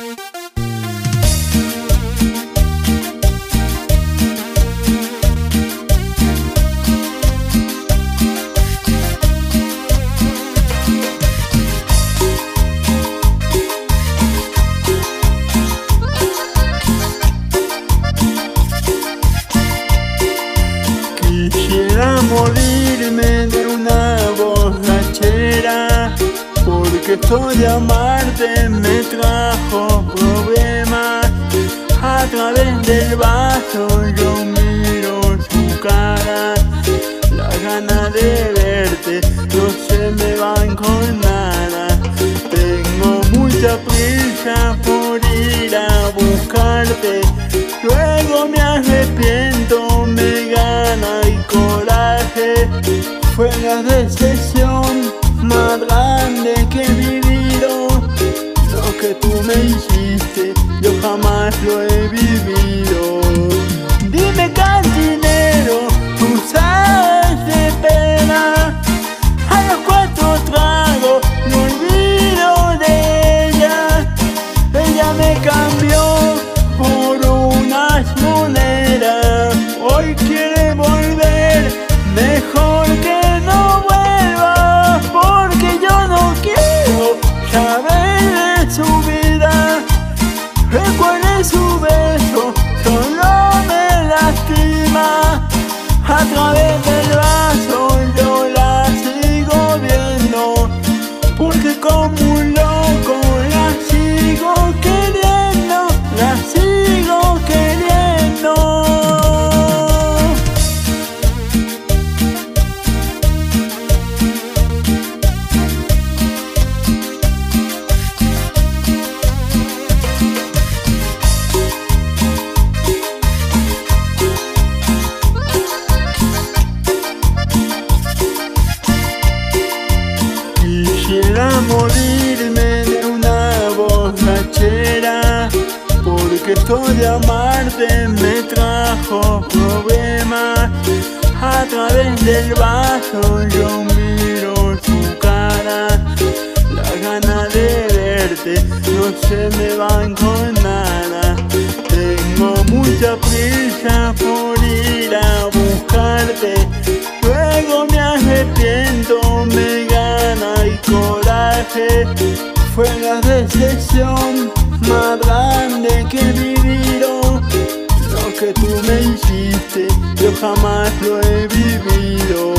Quisiera morirme de una borrachera Porque esto de amarte del vaso yo miro tu cara. La gana de verte no se me van con nada Tengo mucha prisa por ir a buscarte. Luego me arrepiento, me gana el coraje. Fue la decepción Porque como un Morirme de una borrachera Porque esto de amarte me trajo problemas A través del vaso. Yo miro tu cara La gana de verte no se me van con nada. Tengo mucha prisa por ir Fue la decepción más grande que he vivido Lo que tú me hiciste, yo jamás lo he vivido